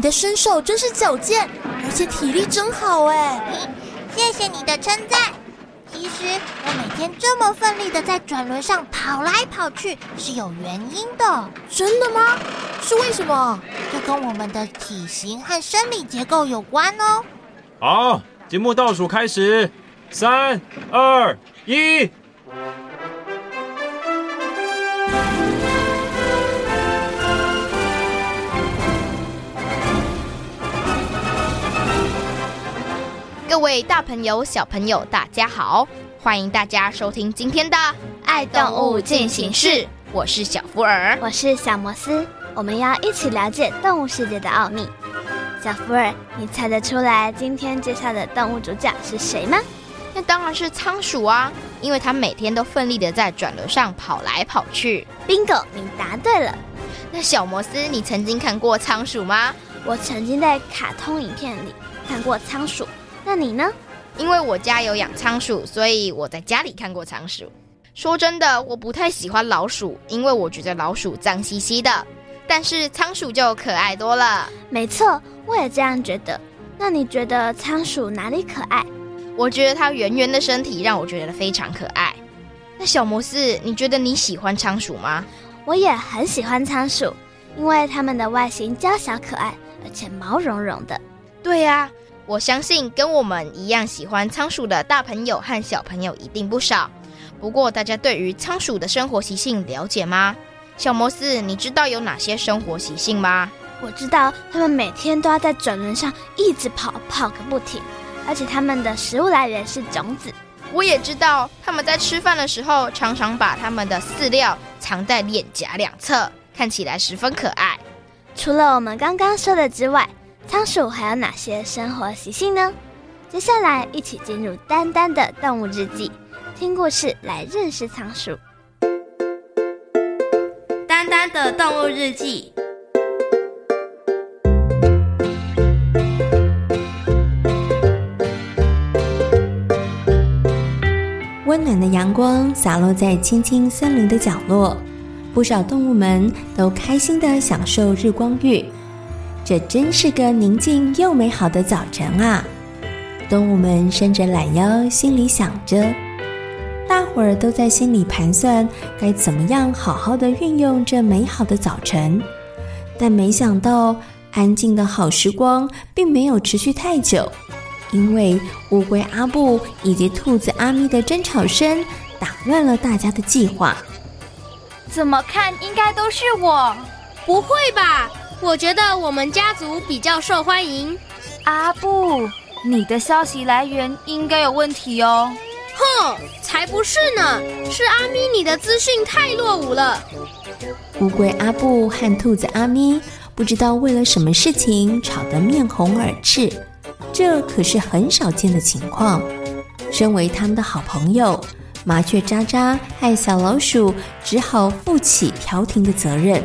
你的身手真是矫健，而且体力真好哎！谢谢你的称赞。其实我每天这么奋力的在转轮上跑来跑去是有原因的。真的吗？是为什么？这跟我们的体型和生理结构有关哦。好，节目倒数开始，三、二、一。各位大朋友、小朋友，大家好！欢迎大家收听今天的《爱动物进行式》，我是小福尔，我是小摩斯，我们要一起了解动物世界的奥秘。小福尔，你猜得出来今天介绍的动物主角是谁吗？那当然是仓鼠啊，因为它每天都奋力的在转轮上跑来跑去。Bingo，你答对了。那小摩斯，你曾经看过仓鼠吗？我曾经在卡通影片里看过仓鼠。那你呢？因为我家有养仓鼠，所以我在家里看过仓鼠。说真的，我不太喜欢老鼠，因为我觉得老鼠脏兮兮的。但是仓鼠就可爱多了。没错，我也这样觉得。那你觉得仓鼠哪里可爱？我觉得它圆圆的身体让我觉得非常可爱。那小摩斯，你觉得你喜欢仓鼠吗？我也很喜欢仓鼠，因为它们的外形娇小可爱，而且毛茸茸的。对呀、啊。我相信跟我们一样喜欢仓鼠的大朋友和小朋友一定不少。不过，大家对于仓鼠的生活习性了解吗？小摩斯，你知道有哪些生活习性吗？我知道，它们每天都要在转轮上一直跑，跑个不停。而且，它们的食物来源是种子。我也知道，它们在吃饭的时候常常把它们的饲料藏在脸颊两侧，看起来十分可爱。除了我们刚刚说的之外，仓鼠还有哪些生活习性呢？接下来一起进入丹丹的动物日记，听故事来认识仓鼠。丹丹的动物日记。温暖的阳光洒落在青青森林的角落，不少动物们都开心地享受日光浴。这真是个宁静又美好的早晨啊！动物们伸着懒腰，心里想着，大伙儿都在心里盘算该怎么样好好的运用这美好的早晨。但没想到，安静的好时光并没有持续太久，因为乌龟阿布以及兔子阿咪的争吵声打乱了大家的计划。怎么看应该都是我，不会吧？我觉得我们家族比较受欢迎。阿布，你的消息来源应该有问题哦。哼，才不是呢，是阿咪你的资讯太落伍了。乌龟阿布和兔子阿咪不知道为了什么事情吵得面红耳赤，这可是很少见的情况。身为他们的好朋友，麻雀渣渣和小老鼠只好负起调停的责任。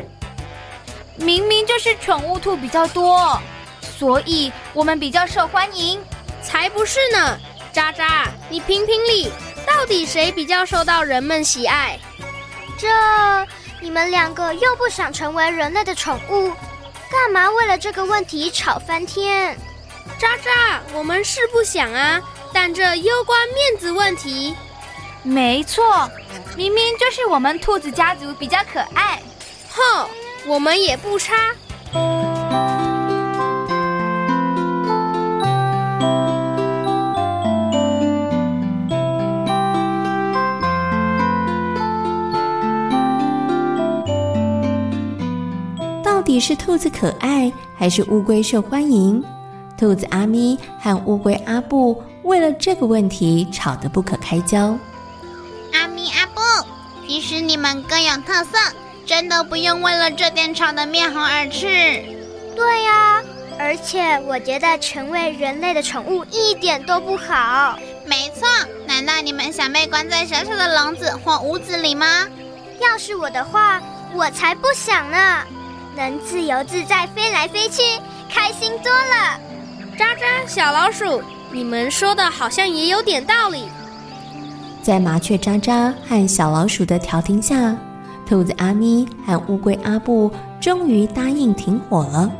明明就是宠物兔比较多，所以我们比较受欢迎。才不是呢！渣渣，你评评理，到底谁比较受到人们喜爱？这你们两个又不想成为人类的宠物，干嘛为了这个问题吵翻天？渣渣，我们是不想啊，但这攸关面子问题。没错，明明就是我们兔子家族比较可爱。哼！我们也不差。到底底是兔子可爱还是乌龟受欢迎？兔子阿咪和乌龟阿布为了这个问题吵得不可开交。阿咪阿布，其实你们各有特色，真的不用为了这点吵得面红耳赤。对呀、啊，而且我觉得成为人类的宠物一点都不好。没错，难道你们想被关在小小的笼子或屋子里吗？要是我的话，我才不想呢，能自由自在飞来飞去，开心多了。渣渣，小老鼠，你们说的好像也有点道理。在麻雀渣渣和小老鼠的调停下，兔子阿咪和乌龟阿布终于答应停火了。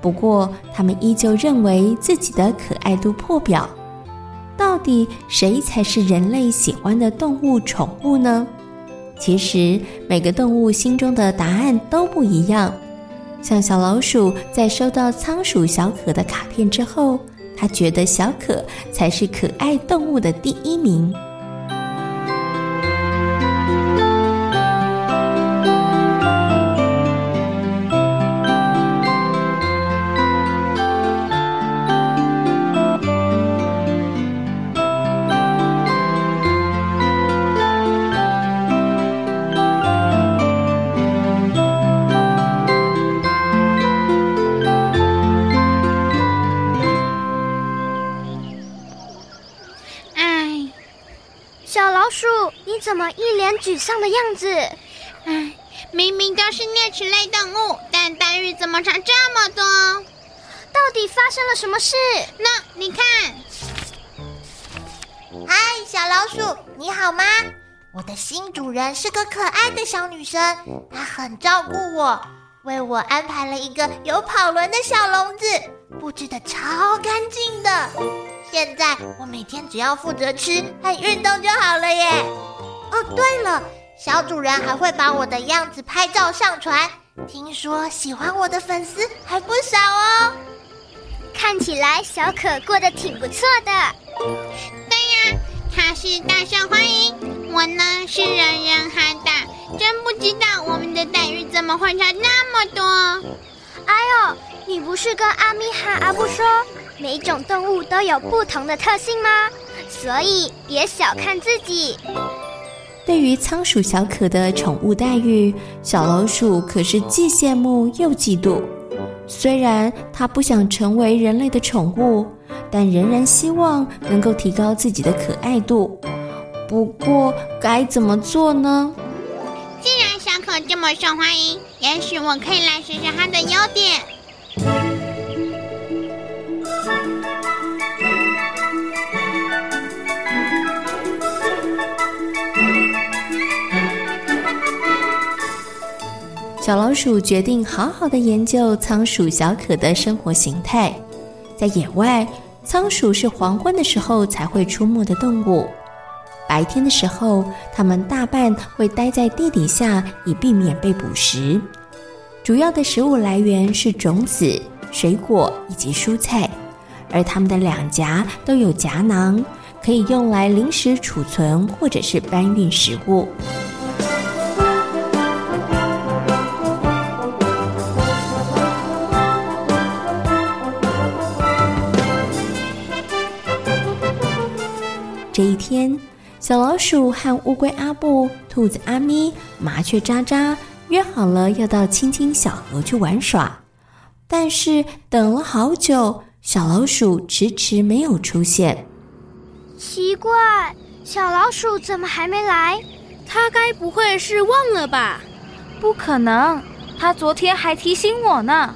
不过，他们依旧认为自己的可爱度破表。到底谁才是人类喜欢的动物宠物呢？其实，每个动物心中的答案都不一样。像小老鼠在收到仓鼠小可的卡片之后，他觉得小可才是可爱动物的第一名。么一脸沮丧的样子？唉，明明都是啮齿类动物，但待遇怎么差这么多？到底发生了什么事？那你看，嗨，小老鼠，你好吗？我的新主人是个可爱的小女生，她很照顾我，为我安排了一个有跑轮的小笼子，布置的超干净的。现在我每天只要负责吃和运动就好了耶。哦，对了，小主人还会把我的样子拍照上传，听说喜欢我的粉丝还不少哦。看起来小可过得挺不错的。对呀，他是大受欢迎，我呢是人人喊打，真不知道我们的待遇怎么会差那么多。哎呦，你不是跟阿咪哈阿布说，每种动物都有不同的特性吗？所以别小看自己。对于仓鼠小可的宠物待遇，小老鼠可是既羡慕又嫉妒。虽然它不想成为人类的宠物，但仍然希望能够提高自己的可爱度。不过该怎么做呢？既然小可这么受欢迎，也许我可以来学学它的优点。小老鼠决定好好的研究仓鼠小可的生活形态。在野外，仓鼠是黄昏的时候才会出没的动物。白天的时候，它们大半会待在地底下，以避免被捕食。主要的食物来源是种子、水果以及蔬菜，而它们的两颊都有颊囊，可以用来临时储存或者是搬运食物。天，小老鼠和乌龟阿布、兔子阿咪、麻雀渣渣约好了要到青青小河去玩耍，但是等了好久，小老鼠迟迟没有出现。奇怪，小老鼠怎么还没来？它该不会是忘了吧？不可能，它昨天还提醒我呢。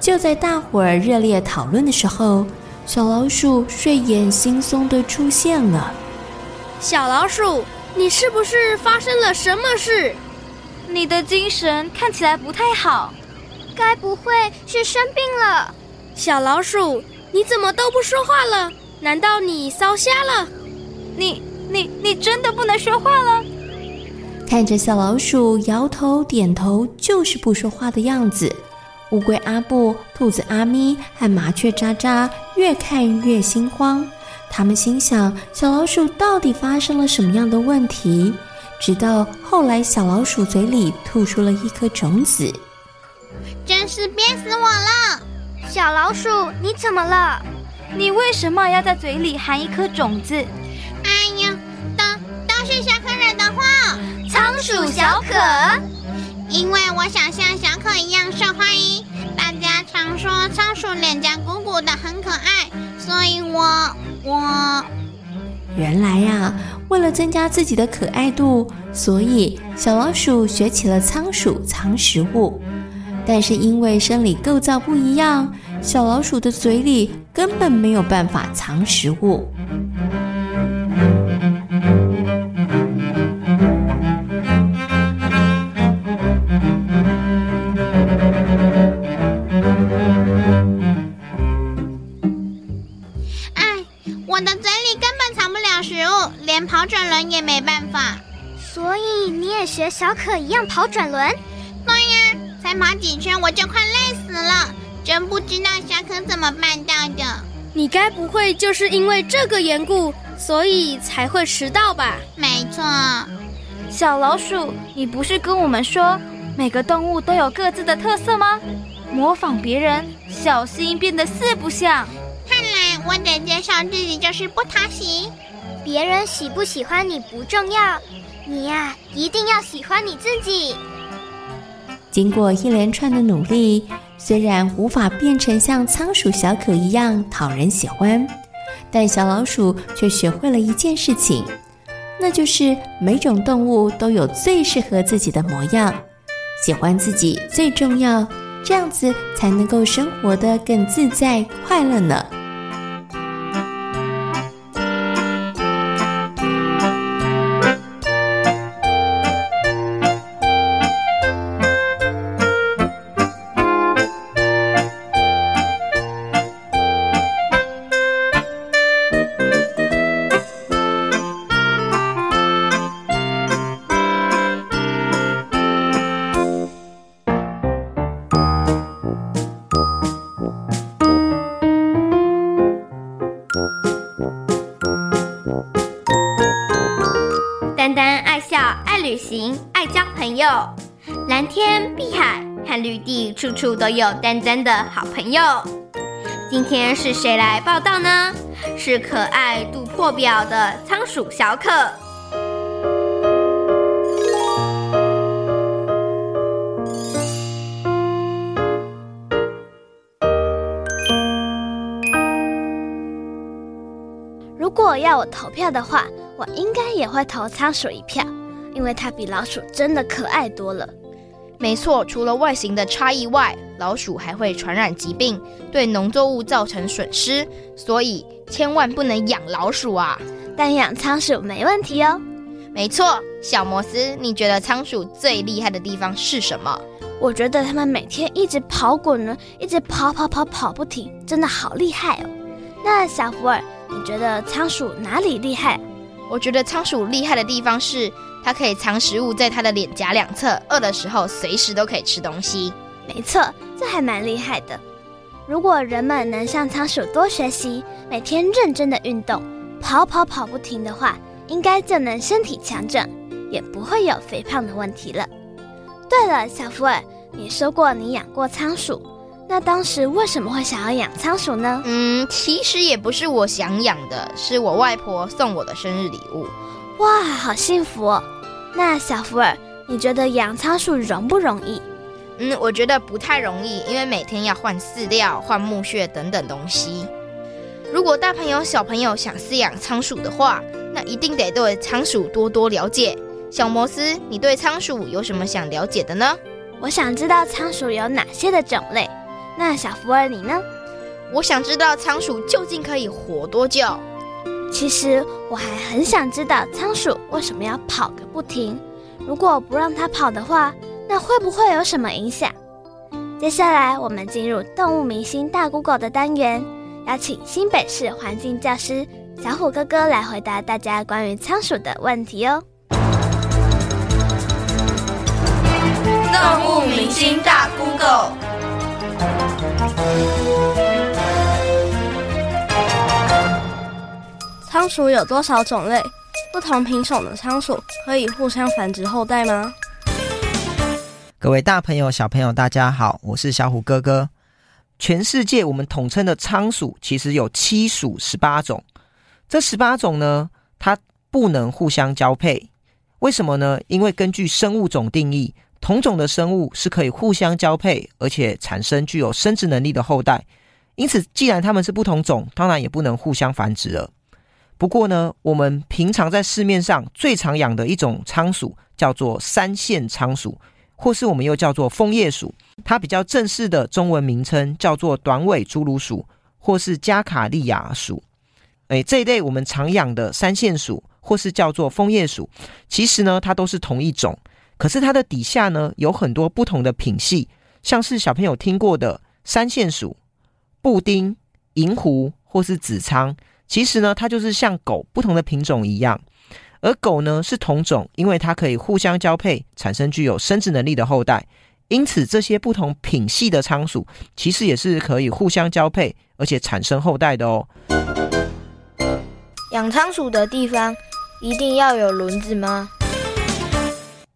就在大伙儿热烈讨论的时候。小老鼠睡眼惺忪的出现了。小老鼠，你是不是发生了什么事？你的精神看起来不太好，该不会是生病了？小老鼠，你怎么都不说话了？难道你烧瞎了？你、你、你真的不能说话了？看着小老鼠摇头点头，就是不说话的样子。乌龟阿布、兔子阿咪和麻雀渣渣越看越心慌，他们心想：小老鼠到底发生了什么样的问题？直到后来，小老鼠嘴里吐出了一颗种子。真是憋死我了！小老鼠，你怎么了？你为什么要在嘴里含一颗种子？哎呀，都都是小可惹的祸！仓鼠小可，因为我想像小可一样受欢迎，大家常说仓鼠脸颊鼓鼓的很可爱，所以我我……原来呀、为了增加自己的可爱度，所以小老鼠学起了仓鼠藏食物。但是因为生理构造不一样，小老鼠的嘴里根本没有办法藏食物。可一样跑转轮？对呀。才跑几圈我就快累死了，真不知道小可怎么办到的。你该不会就是因为这个缘故，所以才会迟到吧？没错。小老鼠，你不是跟我们说每个动物都有各自的特色吗？模仿别人，小心变得四不像。看来我得介绍自己就是不讨喜。别人喜不喜欢你不重要，你呀、一定要喜欢你自己。经过一连串的努力，虽然无法变成像仓鼠小可一样讨人喜欢，但小老鼠却学会了一件事情，那就是每种动物都有最适合自己的模样，喜欢自己最重要，这样子才能够生活得更自在快乐呢。天、碧海和绿地，处处都有丹丹的好朋友。今天是谁来报道呢？是可爱度破表的仓鼠小可。如果要我投票的话，我应该也会投仓鼠一票。因为它比老鼠真的可爱多了。没错，除了外形的差异外，老鼠还会传染疾病，对农作物造成损失，所以千万不能养老鼠啊！但养仓鼠没问题哦。没错，小摩斯，你觉得仓鼠最厉害的地方是什么？我觉得它们每天一直跑滚轮，一直跑跑跑跑不停，真的好厉害哦。那小福尔，你觉得仓鼠哪里厉害？我觉得仓鼠厉害的地方是。它可以藏食物在它的脸颊两侧，饿的时候随时都可以吃东西。没错，这还蛮厉害的。如果人们能向仓鼠多学习，每天认真的运动，跑跑跑不停的话，应该就能身体强壮，也不会有肥胖的问题了。对了，小福尔，你说过你养过仓鼠，那当时为什么会想要养仓鼠呢？嗯，其实也不是我想养的，是我外婆送我的生日礼物。哇，好幸福哦！那小福尔，你觉得养仓鼠容不容易？嗯，我觉得不太容易，因为每天要换饲料、换木屑等等东西。如果大朋友、小朋友想饲养仓鼠的话，那一定得对仓鼠多多了解。小摩斯，你对仓鼠有什么想了解的呢？我想知道仓鼠有哪些的种类。那小福尔你呢？我想知道仓鼠究竟可以活多久。其实我还很想知道仓鼠为什么要跑个不停。如果不让它跑的话，那会不会有什么影响？接下来我们进入动物明星大 Google 的单元，邀请新北市环境教师小虎哥哥来回答大家关于仓鼠的问题哦。动物明星大仓鼠有多少种类？不同品种的仓鼠可以互相繁殖后代吗？各位大朋友、小朋友，大家好，我是小虎哥哥。全世界我们统称的仓鼠，其实有七属十八种。这十八种呢，它不能互相交配。为什么呢？因为根据生物种定义，同种的生物是可以互相交配，而且产生具有生殖能力的后代。因此，既然它们是不同种，当然也不能互相繁殖了。不过呢，我们平常在市面上最常养的一种仓鼠，叫做三线仓鼠。或是我们又叫做枫叶鼠，它比较正式的中文名称叫做短尾侏儒鼠，或是加卡利亚鼠。诶，这一类我们常养的三线鼠，或是叫做枫叶鼠，其实呢，它都是同一种，可是它的底下呢，有很多不同的品系，像是小朋友听过的三线鼠、布丁、银狐或是紫仓，其实呢，它就是像狗不同的品种一样。而狗呢是同种，因为它可以互相交配，产生具有生殖能力的后代。因此，这些不同品系的仓鼠其实也是可以互相交配，而且产生后代的哦。养仓鼠的地方一定要有轮子吗？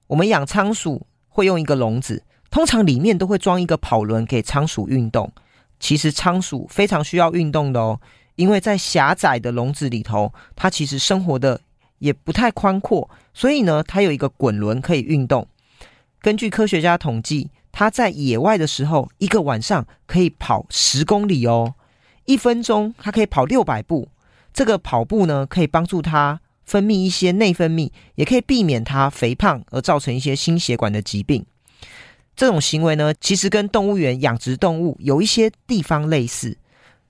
我们养仓鼠会用一个笼子，通常里面都会装一个跑轮给仓鼠运动。其实仓鼠非常需要运动的哦，因为在狭窄的笼子里头，它其实生活的。也不太宽阔，所以呢，它有一个滚轮可以运动。根据科学家统计，它在野外的时候，一个晚上可以跑十公里哦，一分钟它可以跑六百步。这个跑步呢，可以帮助它分泌一些内分泌，也可以避免它肥胖而造成一些心血管的疾病。这种行为呢，其实跟动物园养殖动物有一些地方类似。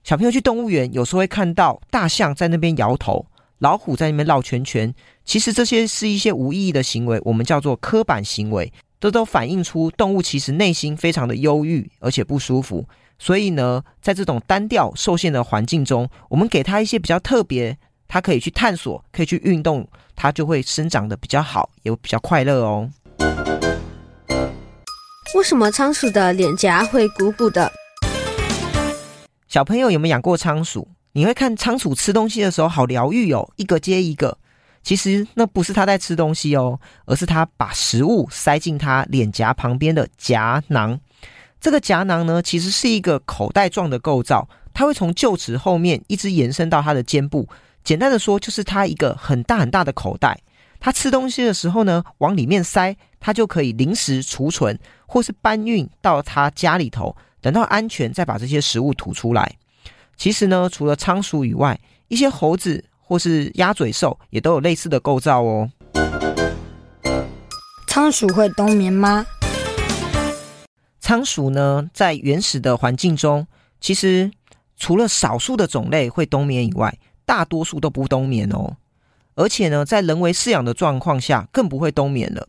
小朋友去动物园，有时候会看到大象在那边摇头。老虎在那边绕圈圈，其实这些是一些无意义的行为，我们叫做刻板行为，这都反映出动物其实内心非常的忧郁，而且不舒服。所以呢，在这种单调受限的环境中，我们给它一些比较特别，它可以去探索，可以去运动，它就会生长的比较好，也比较快乐哦。为什么仓鼠的脸颊会鼓鼓的？小朋友有没有养过仓鼠？你会看仓鼠吃东西的时候好疗愈哦，一个接一个。其实那不是它在吃东西哦，而是它把食物塞进它脸颊旁边的颊囊。这个颊囊呢，其实是一个口袋状的构造，它会从臼齿后面一直延伸到它的肩部。简单的说，就是它一个很大很大的口袋。它吃东西的时候呢，往里面塞，它就可以临时储存，或是搬运到它家里头，等到安全再把这些食物吐出来。其实呢，除了仓鼠以外，一些猴子或是鸭嘴兽也都有类似的构造哦。仓鼠会冬眠吗？仓鼠呢，在原始的环境中，其实除了少数的种类会冬眠以外，大多数都不冬眠哦。而且呢，在人为饲养的状况下，更不会冬眠了。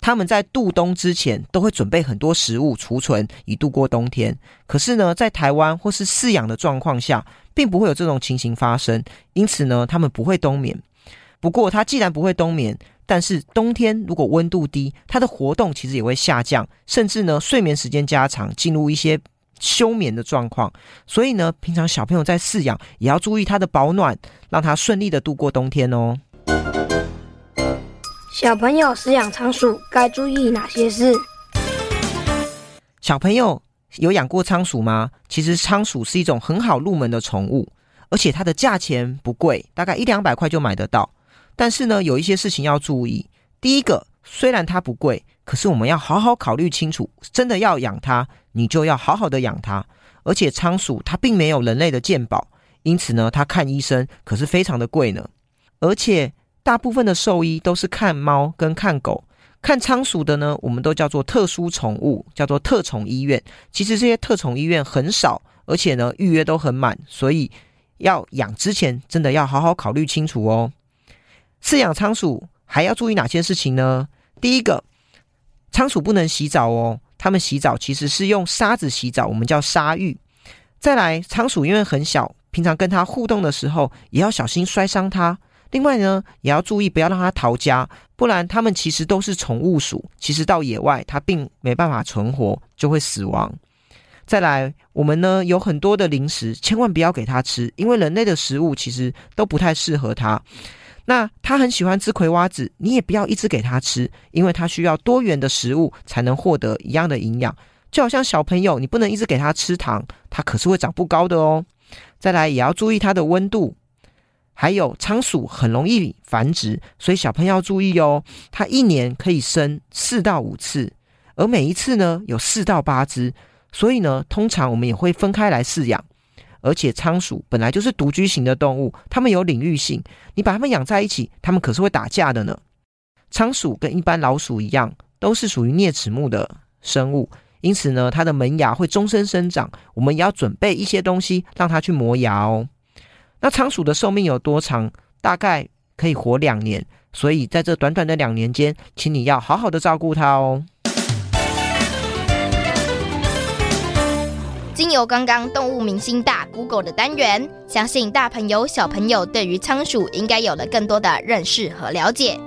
他们在度冬之前都会准备很多食物储存，以度过冬天。可是呢，在台湾或是饲养的状况下，并不会有这种情形发生。因此呢，他们不会冬眠。不过，它既然不会冬眠，但是冬天如果温度低，它的活动其实也会下降，甚至呢，睡眠时间加长，进入一些休眠的状况。所以呢，平常小朋友在饲养也要注意它的保暖，让它顺利的度过冬天哦。小朋友饲养仓鼠该注意哪些事？小朋友有养过仓鼠吗？其实仓鼠是一种很好入门的宠物，而且它的价钱不贵，大概一两百块就买得到。但是呢，有一些事情要注意。第一个，虽然它不贵，可是我们要好好考虑清楚，真的要养它，你就要好好的养它。而且仓鼠它并没有人类的健保，因此呢，它看医生可是非常的贵呢。而且大部分的兽医都是看猫跟看狗，看仓鼠的呢，我们都叫做特殊宠物，叫做特宠医院。其实这些特宠医院很少，而且呢预约都很满，所以要养之前真的要好好考虑清楚哦。饲养仓鼠还要注意哪些事情呢？第一个，仓鼠不能洗澡哦，它们洗澡其实是用沙子洗澡，我们叫沙浴。再来，仓鼠因为很小，平常跟它互动的时候也要小心摔伤它。另外呢，也要注意不要让它逃家，不然它们其实都是宠物鼠，其实到野外它并没办法存活，就会死亡。再来，我们呢有很多的零食，千万不要给它吃，因为人类的食物其实都不太适合它。那它很喜欢吃葵花籽，你也不要一直给它吃，因为它需要多元的食物才能获得一样的营养。就好像小朋友，你不能一直给它吃糖，它可是会长不高的哦。再来也要注意它的温度，还有仓鼠很容易繁殖，所以小朋友要注意哦。它一年可以生四到五次，而每一次呢有四到八只，所以呢通常我们也会分开来饲养。而且仓鼠本来就是独居型的动物，它们有领域性，你把它们养在一起，它们可是会打架的呢。仓鼠跟一般老鼠一样，都是属于啮齿目的生物，因此呢，它的门牙会终身生长。我们也要准备一些东西让它去磨牙哦。那仓鼠的寿命有多长？大概可以活两年，所以在这短短的两年间，请你要好好的照顾它哦。经由刚刚动物明星大 Google 的单元，相信大朋友小朋友对于仓鼠应该有了更多的认识和了解。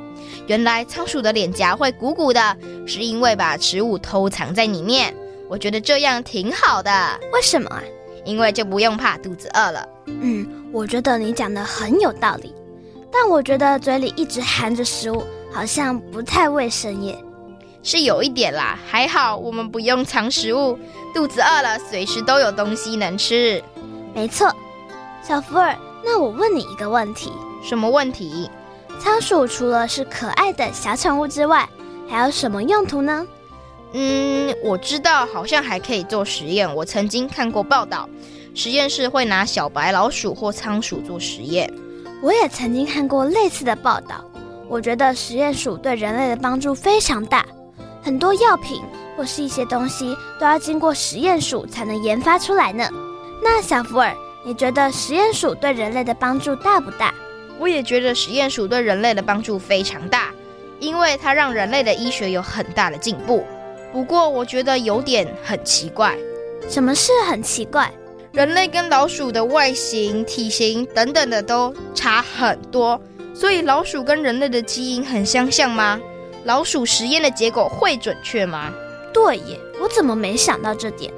原来仓鼠的脸颊会鼓鼓的，是因为把食物偷藏在里面。我觉得这样挺好的。为什么啊？因为就不用怕肚子饿了。嗯，我觉得你讲的很有道理，但我觉得嘴里一直含着食物，好像不太卫生耶。是有一点啦，还好我们不用藏食物，肚子饿了随时都有东西能吃。没错，小福尔，那我问你一个问题，什么问题？仓鼠除了是可爱的小宠物之外，还有什么用途呢？嗯，我知道，好像还可以做实验。我曾经看过报道，实验室会拿小白老鼠或仓鼠做实验。我也曾经看过类似的报道。我觉得实验鼠对人类的帮助非常大。很多药品或是一些东西都要经过实验鼠才能研发出来呢。那小福尔，你觉得实验鼠对人类的帮助大不大？我也觉得实验鼠对人类的帮助非常大，因为它让人类的医学有很大的进步。不过我觉得有点很奇怪。什么事很奇怪？人类跟老鼠的外形、体型等等的都差很多，所以老鼠跟人类的基因很相像吗？老鼠实验的结果会准确吗？对耶，我怎么没想到这点？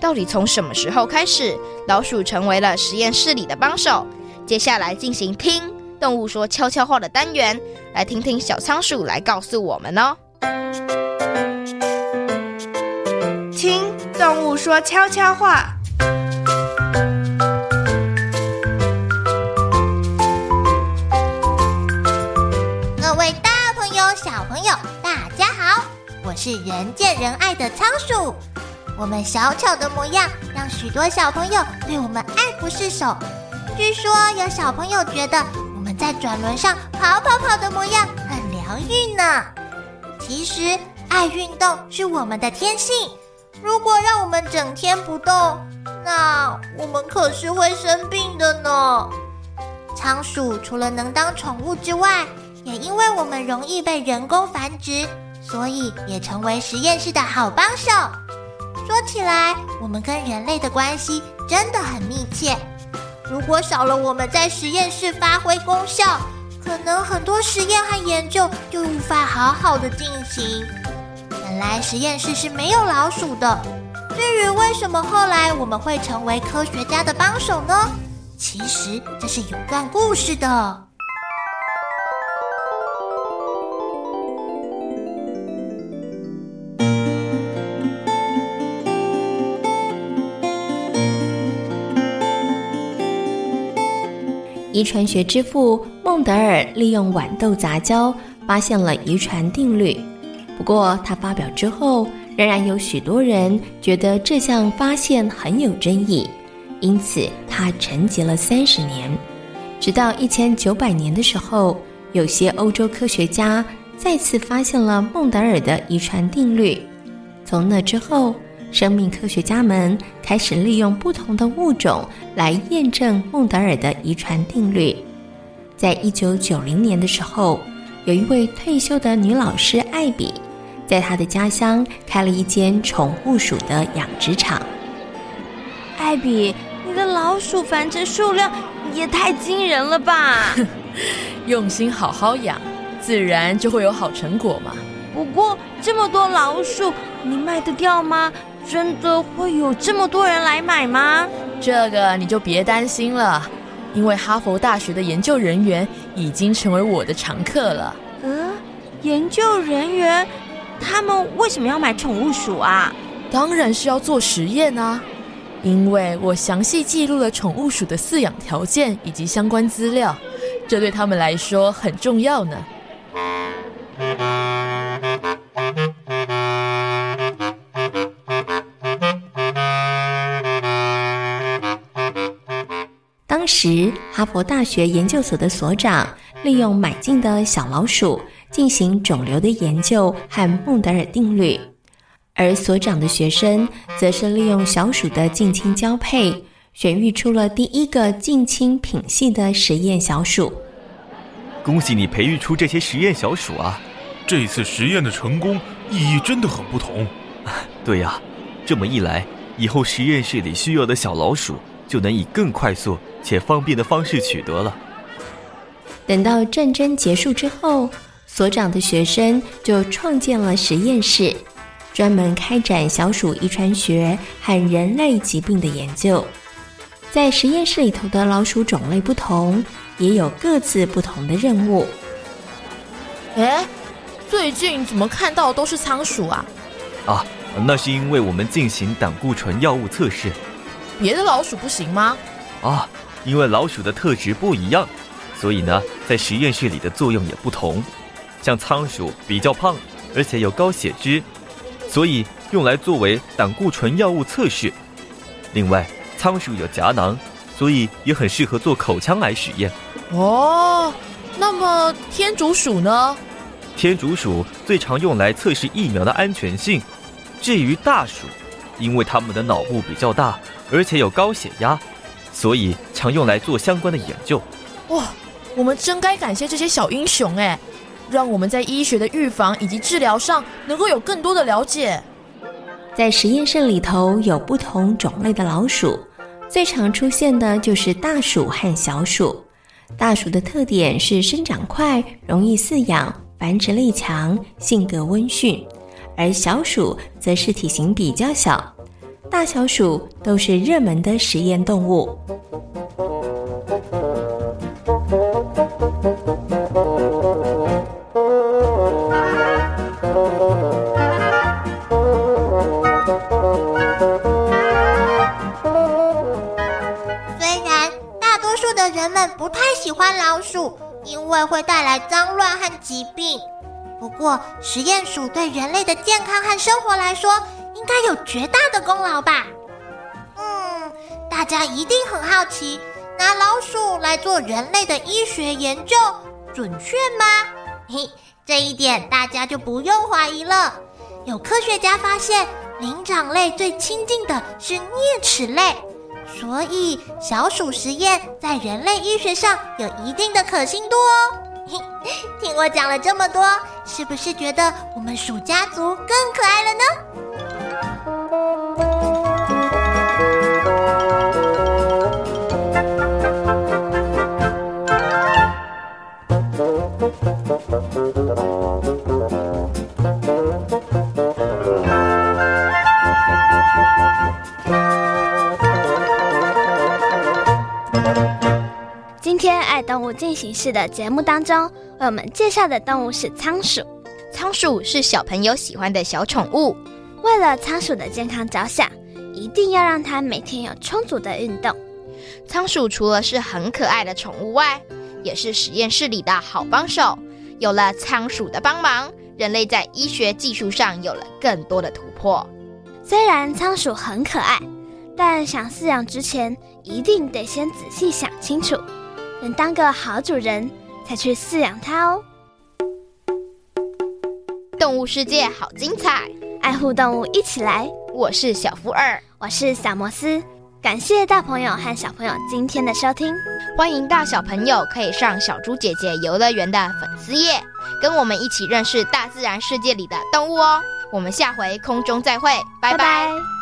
到底从什么时候开始，老鼠成为了实验室里的帮手？接下来进行听动物说悄悄话的单元，来听听小仓鼠来告诉我们哦。听动物说悄悄话。各位大朋友、小朋友，大家好，我是人见人爱的仓鼠，我们小巧的模样让许多小朋友对我们爱不释手。据说有小朋友觉得我们在转轮上跑跑跑的模样很疗愈呢。其实爱运动是我们的天性，如果让我们整天不动，那我们可是会生病的呢。仓鼠除了能当宠物之外，也因为我们容易被人工繁殖。所以也成为实验室的好帮手。说起来，我们跟人类的关系真的很密切。如果少了我们在实验室发挥功效，可能很多实验和研究就无法好好的进行。本来实验室是没有老鼠的。至于为什么后来我们会成为科学家的帮手呢？其实这是有段故事的。遗传学之父孟德尔利用豌豆杂交发现了遗传定律，不过他发表之后，仍然有许多人觉得这项发现很有争议，因此他沉寂了三十年。直到一千九百年的时候，有些欧洲科学家再次发现了孟德尔的遗传定律。从那之后，生命科学家们开始利用不同的物种来验证孟德尔的遗传定律。在一九九零年的时候，有一位退休的女老师艾比，在他的家乡开了一间宠物鼠的养殖场。艾比，你的老鼠繁殖数量也太惊人了吧！用心好好养，自然就会有好成果嘛。不过这么多老鼠，你卖得掉吗？真的会有这么多人来买吗？这个你就别担心了，因为哈佛大学的研究人员已经成为我的常客了。呃，研究人员，他们为什么要买宠物鼠啊？当然是要做实验啊！因为我详细记录了宠物鼠的饲养条件以及相关资料，这对他们来说很重要呢。当时，哈佛大学研究所的所长利用买进的小老鼠进行肿瘤的研究和孟德尔定律。而所长的学生则是利用小鼠的近亲交配，选育出了第一个近亲品系的实验小鼠。恭喜你培育出这些实验小鼠啊！这次实验的成功意义真的很不同。对呀，这么一来，以后实验室里需要的小老鼠就能以更快速且方便的方式取得了。等到战争结束之后，所长的学生就创建了实验室。专门开展小鼠遗传学和人类疾病的研究，在实验室里头的老鼠种类不同，也有各自不同的任务。哎，最近怎么看到都是仓鼠啊？啊，那是因为我们进行胆固醇药物测试。别的老鼠不行吗？啊，因为老鼠的特质不一样，所以呢，在实验室里的作用也不同。像仓鼠比较胖，而且有高血脂。所以用来作为胆固醇药物测试。另外，仓鼠有颊囊，所以也很适合做口腔癌实验。哦，那么天竺鼠呢？天竺鼠最常用来测试疫苗的安全性。至于大鼠，因为它们的脑部比较大，而且有高血压，所以常用来做相关的研究。哇，我们真该感谢这些小英雄哎！让我们在医学的预防以及治疗上能够有更多的了解。在实验室里头有不同种类的老鼠，最常出现的就是大鼠和小鼠。大鼠的特点是生长快、容易饲养、繁殖力强、性格温驯，而小鼠则是体型比较小。大小鼠都是热门的实验动物。过，实验鼠对人类的健康和生活来说，应该有绝大的功劳吧？嗯，大家一定很好奇，拿老鼠来做人类的医学研究，准确吗？嘿，这一点大家就不用怀疑了。有科学家发现，灵长类最亲近的是啮齿类。所以，小鼠实验在人类医学上有一定的可信度哦。听我讲了这么多，是不是觉得我们鼠家族更可爱了呢？进行式的节目当中，为我们介绍的动物是仓鼠。仓鼠是小朋友喜欢的小宠物。为了仓鼠的健康着想，一定要让它每天有充足的运动。仓鼠除了是很可爱的宠物外，也是实验室里的好帮手。有了仓鼠的帮忙，人类在医学技术上有了更多的突破。虽然仓鼠很可爱，但想饲养之前，一定得先仔细想清楚。能当个好主人，才去饲养它哦。动物世界好精彩，爱护动物一起来。我是小福尔，我是小摩斯。感谢大朋友和小朋友今天的收听，欢迎大小朋友可以上小猪姐姐游乐园的粉丝页，跟我们一起认识大自然世界里的动物哦。我们下回空中再会，拜拜。拜拜。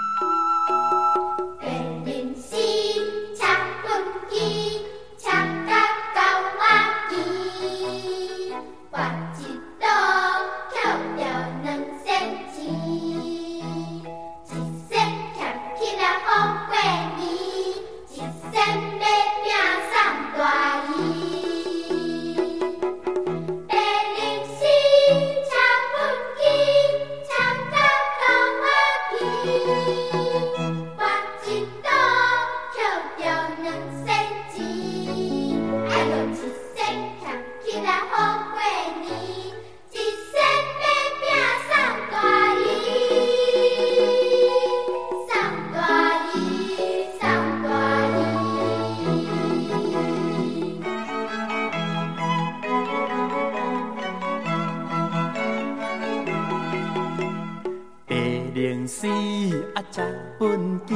畚箕，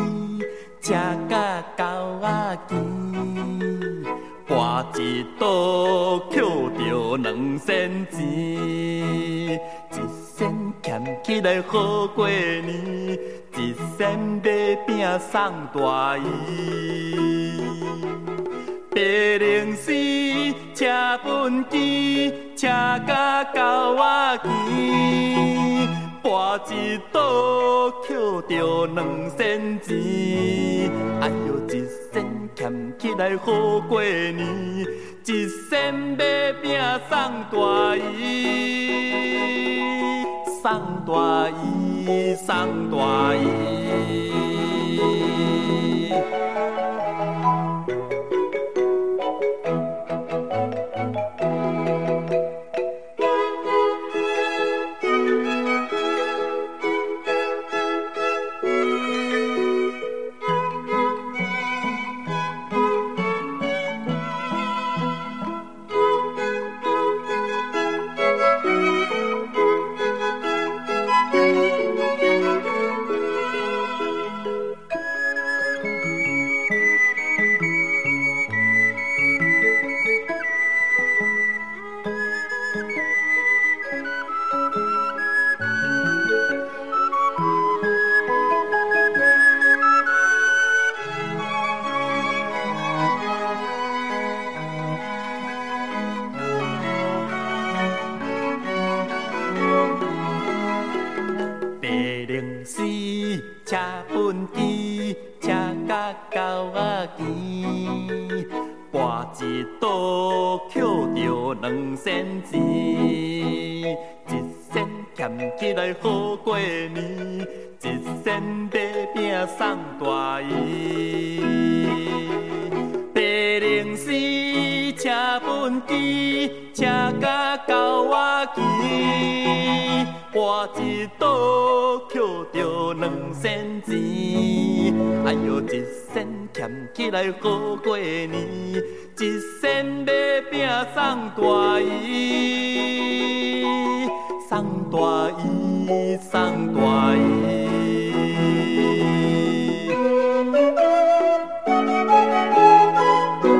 车甲狗仔骑，跋一倒捡着两仙钱，一仙俭起来好过年，一仙买饼送大姨。白龙丝，车畚箕，车甲狗仔博一赌，捡着两仙钱。哎哟，一仙俭起来好过年，一仙买饼送大姨，送大姨，送大姨。骑，跋一倒捡着两仙钱。哎呦，一仙俭起来好过年，一仙买饼送大姨，送大姨，送大姨。